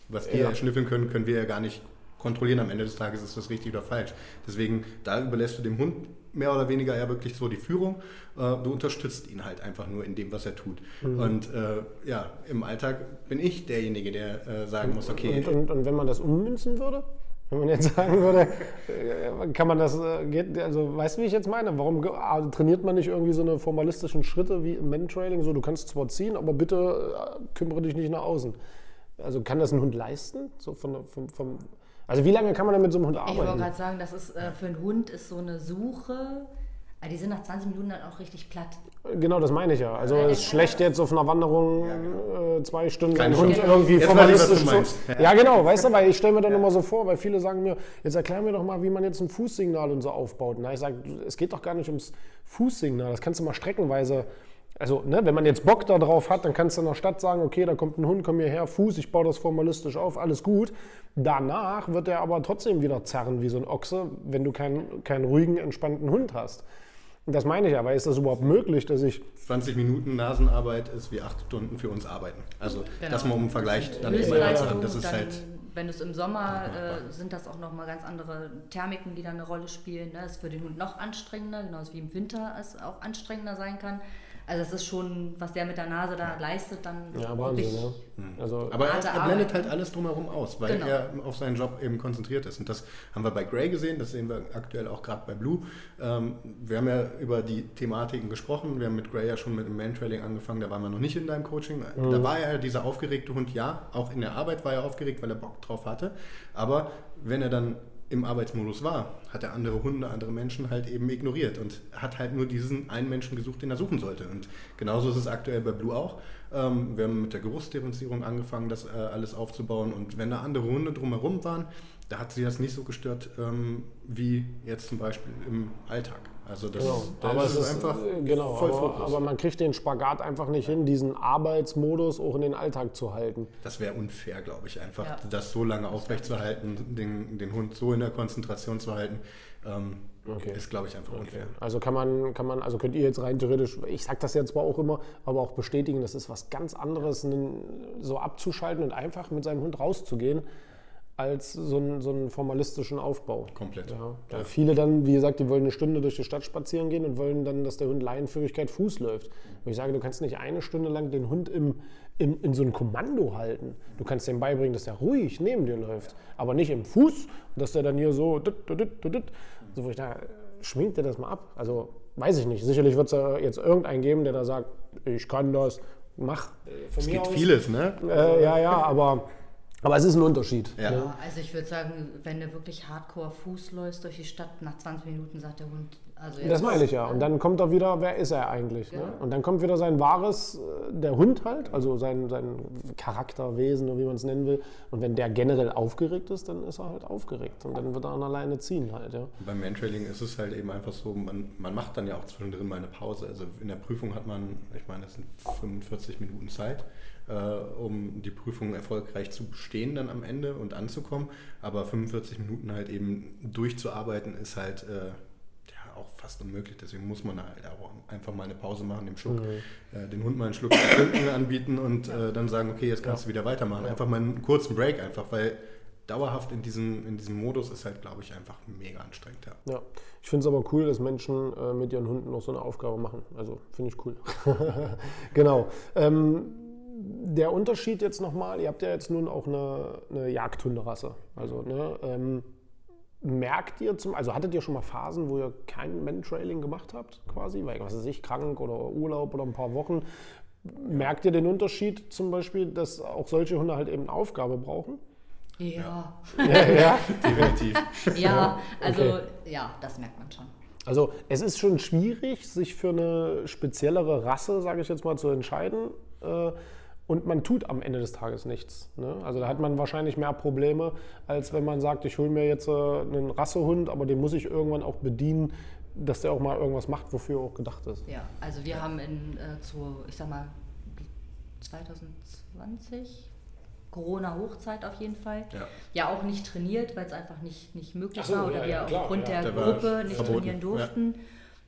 was die ja. schnüffeln können, können wir ja gar nicht kontrollieren. Am Ende des Tages ist das richtig oder falsch. Deswegen, da überlässt du dem Hund mehr oder weniger ja wirklich so die Führung. Äh, du unterstützt ihn halt einfach nur in dem, was er tut. Mhm. Und äh, ja, im Alltag bin ich derjenige, der äh, sagen muss, okay. Und, und, und, wenn man das ummünzen würde? Wenn man jetzt sagen würde, äh, kann man das, äh, geht, also weißt du, wie ich jetzt meine? Warum also trainiert man nicht irgendwie so eine formalistischen Schritte wie im Men-Trailing? So, du kannst zwar ziehen, aber bitte kümmere dich nicht nach außen. Also kann das ein Hund leisten? So von, vom, vom also wie lange kann man denn mit so einem Hund arbeiten? Ich wollte gerade sagen, das ist äh, für einen Hund ist so eine Suche. Äh, die sind nach 20 Minuten dann auch richtig platt. Genau, das meine ich ja. Also es ist schlecht jetzt auf einer Wanderung ja, genau. äh, zwei Stunden einen Hund irgendwie formalistisch zu. Ja. ja, genau, weißt du, weil ich stelle mir dann ja. immer so vor, weil viele sagen mir, jetzt erklär mir doch mal, wie man jetzt ein Fußsignal und so aufbaut. Na, ich sage, es geht doch gar nicht ums Fußsignal. Das kannst du mal streckenweise also, ne, wenn man jetzt Bock darauf hat, dann kannst du in der Stadt sagen, okay, da kommt ein Hund, komm hierher, Fuß, ich baue das formalistisch auf, alles gut. Danach wird er aber trotzdem wieder zerren wie so ein Ochse, wenn du keinen, keinen ruhigen, entspannten Hund hast. Und das meine ich aber, ist das überhaupt möglich, dass ich... 20 Minuten Nasenarbeit ist wie acht Stunden für uns arbeiten. Also, genau. dass man um einen Vergleich dann immer haben, das ist dann, halt... Wenn du es im Sommer, äh, sind das auch nochmal ganz andere Thermiken, die da eine Rolle spielen. Ne? Das ist für den Hund noch anstrengender, genauso wie im Winter es auch anstrengender sein kann. Also das ist schon, was der mit der Nase da leistet, dann Ja, Wahnsinn, ja. Also, Aber er, er blendet ne? halt alles drumherum aus, weil Genau. er auf seinen Job eben konzentriert ist. Und das haben wir bei Gray gesehen, das sehen wir aktuell auch gerade bei Blue. Ähm, wir haben ja über die Thematiken gesprochen. Wir haben mit Gray ja schon mit dem Mantrailing angefangen, da waren wir noch nicht in deinem Coaching. Da war er dieser aufgeregte Hund, ja. Auch in der Arbeit war er aufgeregt, weil er Bock drauf hatte. Aber wenn er dann im Arbeitsmodus war, hat er andere Hunde, andere Menschen halt eben ignoriert und hat halt nur diesen einen Menschen gesucht, den er suchen sollte. Und genauso ist es aktuell bei Blue auch. Ähm, wir haben mit der Geruchsdifferenzierung angefangen, das äh, alles aufzubauen. Und wenn da andere Hunde drumherum waren, da hat sie das nicht so gestört ähm, wie jetzt zum Beispiel im Alltag. Also das, Genau, da aber ist es ist, einfach äh, genau, voll aber, Fokus. aber man kriegt den Spagat einfach nicht hin, diesen Arbeitsmodus auch in den Alltag zu halten. Das wäre unfair, glaube ich, einfach, Ja. das so lange aufrechtzuerhalten, den, den Hund so in der Konzentration zu halten, ähm, Okay. ist, glaube ich, einfach unfair. Also kann man, kann man, also könnt ihr jetzt rein theoretisch, ich sage das jetzt zwar auch immer, aber auch bestätigen, das ist was ganz anderes, so abzuschalten und einfach mit seinem Hund rauszugehen, als so, einen, so einen formalistischen Aufbau. Komplett. Ja, da viele dann, wie gesagt, die wollen eine Stunde durch die Stadt spazieren gehen und wollen dann, dass der Hund Leinenführigkeit Fuß läuft. Und ich sage, du kannst nicht eine Stunde lang den Hund im, im, in so ein Kommando halten. Du kannst dem beibringen, dass er ruhig neben dir läuft, aber nicht im Fuß, dass der dann hier so, dit, dit, dit, so wo ich da, schminkt der das mal ab? Also, weiß ich nicht. Sicherlich wird es da jetzt irgendeinen geben, der da sagt, ich kann das, mach. Von Es gibt aus. vieles, ne? Äh, ja, ja, aber, aber es ist ein Unterschied. Ja. ne? Ja, also ich würde sagen, wenn du wirklich hardcore Fuß läufst durch die Stadt, nach 20 Minuten sagt der Hund, also jetzt Das meine ich ja. Und dann kommt er wieder, wer ist er eigentlich? Ne? Und dann kommt wieder sein wahres, äh, der Hund halt, also sein, sein Charakterwesen oder wie man es nennen will. Und wenn der generell aufgeregt ist, dann ist er halt aufgeregt. Und dann wird er an alleine ziehen halt, ja. Beim Mantrailing ist es halt eben einfach so, man, man macht dann ja auch zwischendrin mal eine Pause. Also in der Prüfung hat man, ich meine, das sind 45 Minuten Zeit, äh, um die Prüfung erfolgreich zu bestehen dann am Ende und anzukommen. Aber 45 Minuten halt eben durchzuarbeiten ist halt äh, ja, auch fast unmöglich. Deswegen muss man halt auch einfach mal eine Pause machen, dem Schluck, äh, den Hund mal einen Schluck trinken anbieten und äh, dann sagen, okay, jetzt kannst du wieder weitermachen. Einfach mal einen kurzen Break einfach, weil dauerhaft in diesem, in diesem Modus ist halt, glaube ich, einfach mega anstrengend. Ja. ja. Ich finde es aber cool, dass Menschen äh, mit ihren Hunden noch so eine Aufgabe machen. Also finde ich cool. genau. Ähm, der Unterschied jetzt nochmal, ihr habt ja jetzt nun auch eine, eine Jagdhunderasse. Also, ne, ähm, merkt ihr zum, also hattet ihr schon mal Phasen, wo ihr kein Mantrailing gemacht habt, quasi, weil, was weiß ich, krank oder Urlaub oder ein paar Wochen? Merkt ihr den Unterschied zum Beispiel, dass auch solche Hunde halt eben eine Aufgabe brauchen? Ja, Ja, ja. Definitiv. ja, also Okay. ja, das merkt man schon. Also es ist schon schwierig, sich für eine speziellere Rasse, sage ich jetzt mal, zu entscheiden. Äh, und man tut am Ende des Tages nichts. Ne? Also da hat man wahrscheinlich mehr Probleme, als wenn man sagt, ich hole mir jetzt äh, einen Rassehund, aber den muss ich irgendwann auch bedienen, dass der auch mal irgendwas macht, wofür er auch gedacht ist. Ja, also wir haben in äh, zu, ich sag mal, 2020 Corona-Hochzeit auf jeden Fall. Ja. Ja, auch nicht trainiert, weil es einfach nicht, nicht möglich so, war oder ja, wir ja, aufgrund ja. der war Gruppe nicht verboten, trainieren ja. durften.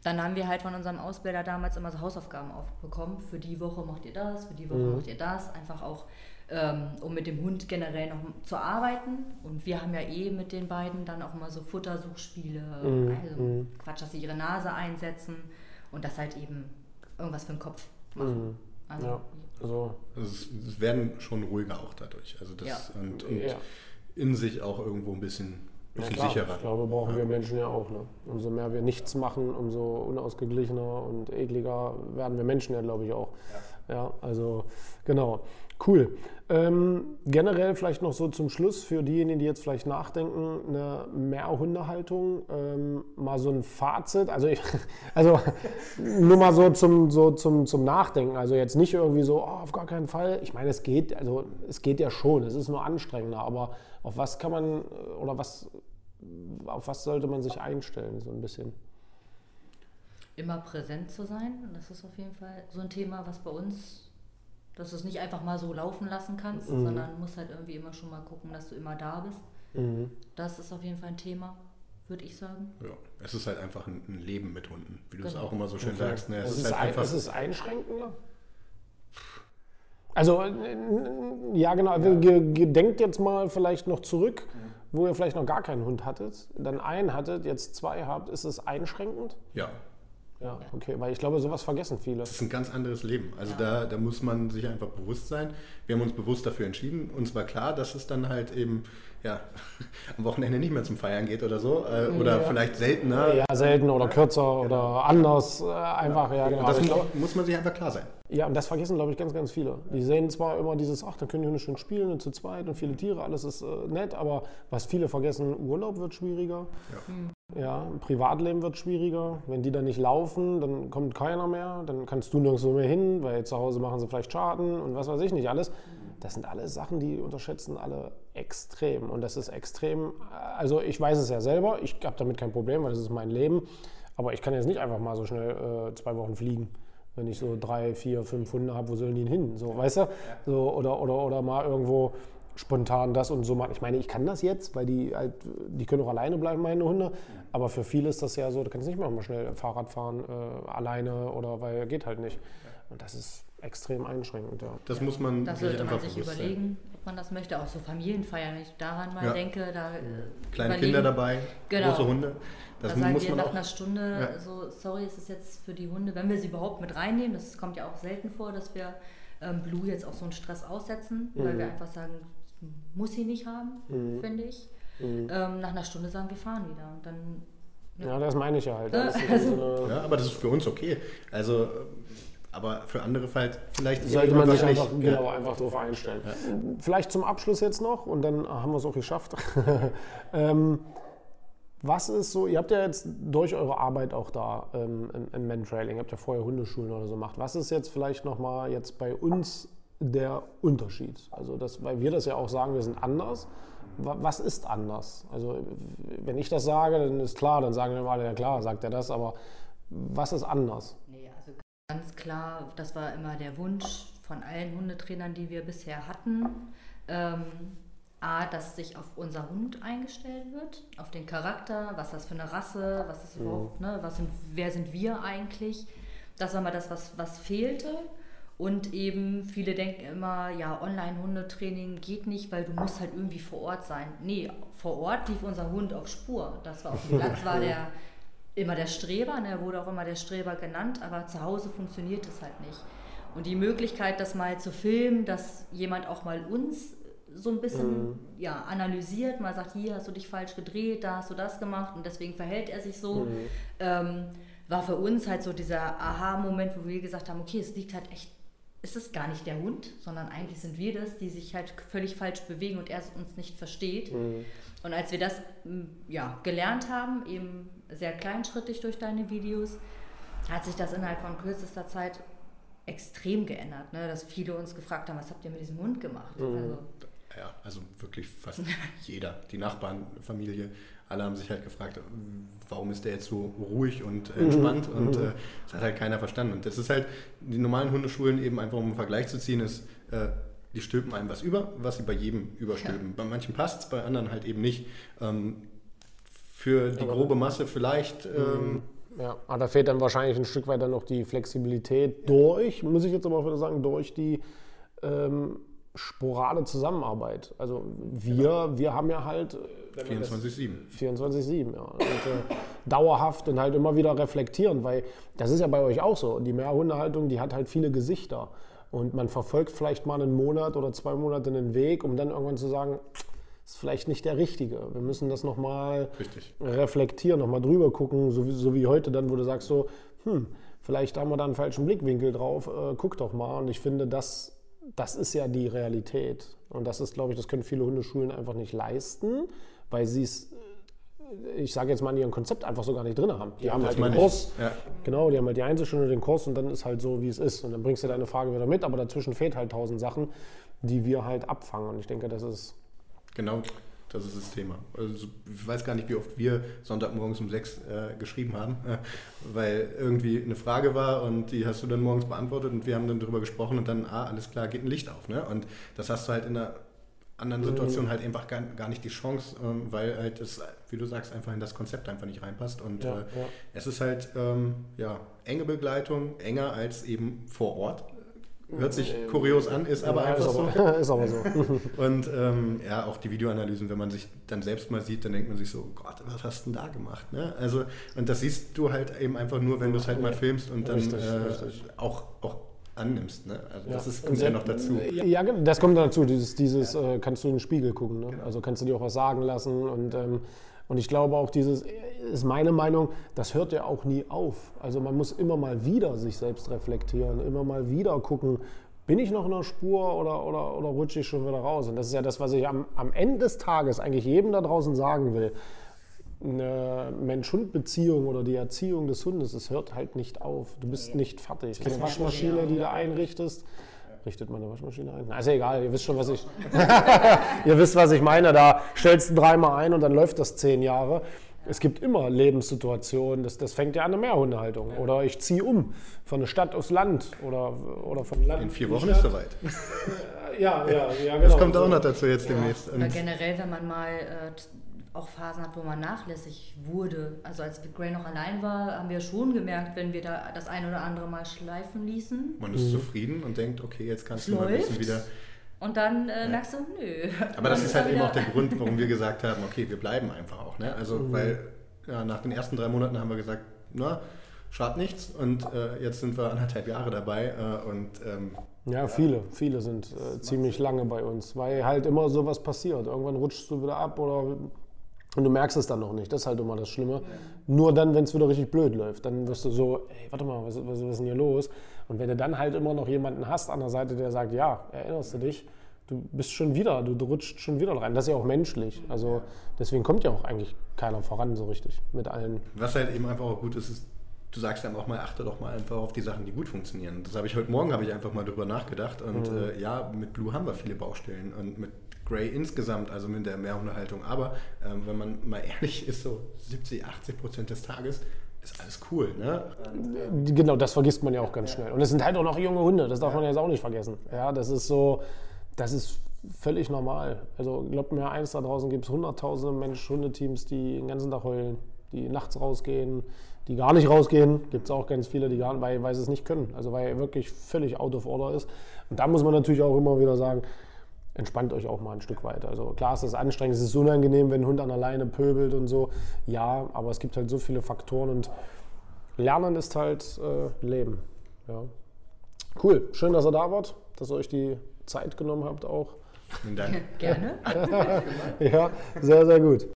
Dann haben wir halt von unserem Ausbilder damals immer so Hausaufgaben aufbekommen. Für die Woche macht ihr das, für die Woche Mhm. macht ihr das. Einfach auch, ähm, um mit dem Hund generell noch zu arbeiten. Und wir haben ja eh mit den beiden dann auch immer so Futtersuchspiele, Mhm, also Quatsch, dass sie ihre Nase einsetzen und das halt eben irgendwas für den Kopf machen. Also, Mhm. Ja, also, Also es, es werden schon ruhiger auch dadurch. Also das Ja. und, und Ja. in sich auch irgendwo ein bisschen, ja, bisschen klar, sicherer. ich glaube, brauchen wir Menschen ja auch. Ne? Umso mehr wir nichts machen, umso unausgeglichener und ekliger werden wir Menschen ja, glaube ich, auch. Ja, also genau. Cool. Ähm, generell vielleicht noch so zum Schluss für diejenigen, die jetzt vielleicht nachdenken, eine Mehrhundehaltung, ähm, mal so ein Fazit. Also, ich, also nur mal so zum, so zum, zum Nachdenken. Also jetzt nicht irgendwie so, oh, auf gar keinen Fall. Ich meine, es geht, also es geht ja schon, es ist nur anstrengender, aber auf was kann man äh, oder was, auf was sollte man sich einstellen, so ein bisschen? immer präsent zu sein. Das ist auf jeden Fall so ein Thema, was bei uns, dass du es nicht einfach mal so laufen lassen kannst, Mhm. sondern musst halt irgendwie immer schon mal gucken, dass du immer da bist. Mhm. Das ist auf jeden Fall ein Thema, würde ich sagen. Ja. Es ist halt einfach ein, ein Leben mit Hunden, wie du es Genau. auch immer so schön Okay. sagst. Ne? Es, Es ist, ist, halt ein, einfach. es ist einschränkender? Also, äh, ja genau, Ge gedenkt jetzt mal vielleicht noch zurück, wo ihr vielleicht noch gar keinen Hund hattet, dann einen hattet, jetzt zwei habt, ist es einschränkend? ja, Ja, okay, weil ich glaube, sowas vergessen viele. Das ist ein ganz anderes Leben. Also ja. da, da muss man sich einfach bewusst sein. Wir haben uns bewusst dafür entschieden. Uns war klar, dass es dann halt eben ja, am Wochenende nicht mehr zum Feiern geht oder so. Äh, oder ja. vielleicht seltener. Ja, selten oder kürzer oder anders. Äh, einfach, ja, genau. Das glaub, muss man sich einfach klar sein. Ja, und das vergessen, glaube ich, ganz, ganz viele. Die sehen zwar immer dieses, ach, da können die Hunde schön spielen und zu zweit und viele Tiere, alles ist äh, nett, aber was viele vergessen, Urlaub wird schwieriger. Ja. Mhm. Ja, Privatleben wird schwieriger. Wenn die dann nicht laufen, dann kommt keiner mehr. Dann kannst du nirgendwo mehr hin, weil zu Hause machen sie vielleicht Schaden und was weiß ich nicht alles. Das sind alles Sachen, die unterschätzen alle extrem. Und das ist extrem, also ich weiß es ja selber, ich habe damit kein Problem, weil das ist mein Leben. Aber ich kann jetzt nicht einfach mal so schnell äh, zwei Wochen fliegen wenn ich so drei, vier, fünf Hunde habe, wo sollen die hin? So, weißt du? So, oder, oder, oder mal irgendwo spontan das und so machen. Ich meine, ich kann das jetzt, weil die halt, die können auch alleine bleiben, meine Hunde. Aber für viele ist das ja so, du kannst nicht mal schnell Fahrrad fahren, äh, alleine oder weil geht halt nicht. Und das ist extrem einschränkend, ja. Das muss man das sollte man sich überlegen, ob man das möchte. Auch so Familienfeiern, wenn ich daran mal ja. denke, da äh, kleine Kinder dabei, genau. große Hunde. Das da sagen wir nach einer Stunde, ja. so sorry, ist es jetzt für die Hunde, wenn wir sie überhaupt mit reinnehmen, das kommt ja auch selten vor, dass wir ähm, Blue jetzt auch so einen Stress aussetzen, mhm. weil wir einfach sagen, muss sie nicht haben, mhm. finde ich. Mhm. Ähm, nach einer Stunde sagen wir fahren wieder. Und dann, ja. ja das meine ich ja halt. Das also, ja, aber das ist für uns okay. Also, aber für andere halt vielleicht sollte man sich einfach, nicht, genau, ja. einfach darauf einstellen. Ja. Vielleicht zum Abschluss jetzt noch und dann haben wir es auch geschafft. ähm, was ist so, ihr habt ja jetzt durch eure Arbeit auch da ähm, im, im Mentrailing, ihr habt ja vorher Hundeschulen oder so gemacht. Was ist jetzt vielleicht nochmal jetzt bei uns der Unterschied? Also, das, weil wir das ja auch sagen, wir sind anders. Was ist anders? Also, wenn ich das sage, dann ist klar, dann sagen wir mal, ja klar, sagt er das, aber was ist anders? Ganz klar, das war immer der Wunsch von allen Hundetrainern, die wir bisher hatten. Ähm, A, dass sich auf unser Hund eingestellt wird, auf den Charakter, was das für eine Rasse, was ist überhaupt, mhm. ne, was sind, wer sind wir eigentlich? Das war mal das, was, was fehlte. Und eben viele denken immer, ja, Online-Hundetraining geht nicht, weil du musst halt irgendwie vor Ort sein. Nee, vor Ort lief unser Hund auf Spur. Das war auf dem Platz war der immer der Streber, ne, wurde auch immer der Streber genannt, aber zu Hause funktioniert es halt nicht. Und die Möglichkeit, das mal zu filmen, dass jemand auch mal uns so ein bisschen mhm. ja, analysiert, mal sagt, hier hast du dich falsch gedreht, da hast du das gemacht und deswegen verhält er sich so, mhm. ähm, war für uns halt so dieser Aha-Moment, wo wir gesagt haben, okay, es liegt halt echt ist es gar nicht der Hund, sondern eigentlich sind wir das, die sich halt völlig falsch bewegen und er uns nicht versteht. Mhm. Und als wir das ja, gelernt haben, eben sehr kleinschrittig durch deine Videos, hat sich das innerhalb von kürzester Zeit extrem geändert, ne? dass viele uns gefragt haben, was habt ihr mit diesem Hund gemacht? Mhm. Also, ja, also wirklich fast jeder, die Nachbarn, Familie, alle haben sich halt gefragt, warum ist der jetzt so ruhig und mhm. entspannt mhm. und äh, das hat halt keiner verstanden. Und das ist halt, die normalen Hundeschulen eben einfach, um einen Vergleich zu ziehen, ist, äh, die stülpen einem was über, was sie bei jedem überstülpen. Ja. Bei manchen passt es, bei anderen halt eben nicht. Ähm, für die grobe Masse vielleicht. Ähm, mhm. ja, aber da fehlt dann wahrscheinlich ein Stück weit dann noch die Flexibilität durch, muss ich jetzt aber auch wieder sagen, durch die ähm, sporade Zusammenarbeit. Also wir, genau. wir haben ja halt 24-7. 24-7, ja. Und, äh, dauerhaft und halt immer wieder reflektieren, weil das ist ja bei euch auch so. Die Mehrhundehaltung, die hat halt viele Gesichter. Und man verfolgt vielleicht mal einen Monat oder zwei Monate einen Weg, um dann irgendwann zu sagen, ist vielleicht nicht der richtige. Wir müssen das nochmal reflektieren, nochmal drüber gucken, so wie, so wie heute dann, wo du sagst so, hm, vielleicht haben wir da einen falschen Blickwinkel drauf, äh, guck doch mal. Und ich finde, das das ist ja die Realität. Und das ist, glaube ich, das können viele Hundeschulen einfach nicht leisten, weil sie es, äh, ich sage jetzt mal, in ihrem Konzept einfach so gar nicht drin haben. Die ja, haben halt den Kurs, ja. genau, die haben halt die Einzelstunde, den Kurs und dann ist halt so, wie es ist. Und dann bringst du deine Frage wieder mit, aber dazwischen fehlt halt tausend Sachen, die wir halt abfangen. Und ich denke, das ist. Genau, das ist das Thema. Also ich weiß gar nicht, wie oft wir Sonntagmorgens um sechs äh, geschrieben haben, äh, weil irgendwie eine Frage war und die hast du dann morgens beantwortet und wir haben dann darüber gesprochen und dann, ah, alles klar, geht ein Licht auf. Ne? Und das hast du halt in einer anderen mhm. Situation mhm. halt einfach gar, gar nicht die Chance, ähm, weil halt das, wie du sagst, einfach in das Konzept einfach nicht reinpasst. Und ja, äh, ja. es ist halt ähm, ja, enge Begleitung, enger als eben vor Ort Hört sich kurios an, ist aber Ja, einfach ist so. aber, ist aber so. Und ähm, ja, auch die Videoanalysen, wenn man sich dann selbst mal sieht, dann denkt man sich so, Gott, was hast du denn da gemacht? Ne? Also, und das siehst du halt eben einfach nur, wenn du es halt mal filmst und dann Richtig, äh, richtig. Auch, auch annimmst. Ne? Also das ist, kommt ja se- noch dazu. Ja, genau, das kommt dazu. Dieses, dieses äh, kannst du in den Spiegel gucken. Ne? Also kannst du dir auch was sagen lassen. Und, ähm, und ich glaube auch, dieses ist meine Meinung, das hört ja auch nie auf. Also man muss immer mal wieder sich selbst reflektieren, immer mal wieder gucken, bin ich noch in der Spur oder, oder, oder rutsche ich schon wieder raus? Und das ist ja das, was ich am, am Ende des Tages eigentlich jedem da draußen sagen will. Eine Mensch-Hund-Beziehung oder die Erziehung des Hundes, es hört halt nicht auf. Du bist nicht fertig. Eine Waschmaschine, die du einrichtest, richtet man eine Waschmaschine ein? Na, ist ja egal, ihr wisst schon, was ich. ihr wisst, was ich meine. Da stellst du dreimal ein und dann läuft das zehn Jahre. Es gibt immer Lebenssituationen, das, das fängt ja an der Mehrhundehaltung. Oder ich ziehe um von der Stadt aufs Land oder, oder vom Land. In vier Wochen ist soweit. Ja, ja, ja, genau. Das kommt auch noch dazu jetzt demnächst. Oder generell, wenn man mal äh, auch Phasen hat, wo man nachlässig wurde. Also als Gray noch allein war, haben wir schon gemerkt, wenn wir da das ein oder andere mal schleifen ließen. man Mhm. ist zufrieden und denkt, okay, jetzt kannst du mal ein bisschen wieder. Und dann äh, merkst du, nö. Aber das ist halt eben auch der Grund, warum wir gesagt haben, okay, wir bleiben einfach auch. Ne? Also, Mhm. weil ja, nach den ersten drei Monaten haben wir gesagt, na, schadet nichts. Und äh, jetzt sind wir anderthalb Jahre dabei äh, und ähm, Ja, viele, viele sind äh, ziemlich lange bei uns, weil halt immer sowas passiert. Irgendwann rutschst du wieder ab oder und du merkst es dann noch nicht. Das ist halt immer das Schlimme. Nur dann, wenn es wieder richtig blöd läuft, dann wirst du so, ey, warte mal, was, was, was ist denn hier los? Und wenn du dann halt immer noch jemanden hast an der Seite, der sagt, ja, erinnerst du dich, du bist schon wieder, du, du rutscht schon wieder rein. Das ist ja auch menschlich. Also deswegen kommt ja auch eigentlich keiner voran so richtig mit allen. was halt eben einfach auch gut ist, ist, du sagst dann auch mal, achte doch mal einfach auf die Sachen, die gut funktionieren. Das habe ich heute Morgen habe ich einfach mal drüber nachgedacht. Und Mhm. äh, ja, mit Blue haben wir viele Baustellen und mit Grey insgesamt, also mit der Mehrhundehaltung. Aber ähm, wenn man mal ehrlich ist, so 70, 80 Prozent des Tages ist alles cool. Ne? Genau, das vergisst man ja auch ganz schnell. Und es sind halt auch noch junge Hunde, das darf man jetzt auch nicht vergessen. Ja, das ist so, das ist völlig normal. Also glaubt mir eins, da draußen gibt es hunderttausende Mensch-Hundeteams, die den ganzen Tag heulen, die nachts rausgehen, die gar nicht rausgehen. Gibt es auch ganz viele, die gar nicht, weil, weil sie es nicht können. Also weil wirklich völlig out of order ist. Und da muss man natürlich auch immer wieder sagen, entspannt euch auch mal ein Stück weit. Also klar ist es anstrengend, es ist unangenehm, wenn ein Hund an der Leine pöbelt und so. Ja, aber es gibt halt so viele Faktoren und Lernen ist halt äh, Leben. Ja. Cool, schön, dass ihr da wart, dass ihr euch die Zeit genommen habt auch. Vielen Dank. Gerne. Ja, sehr, sehr gut.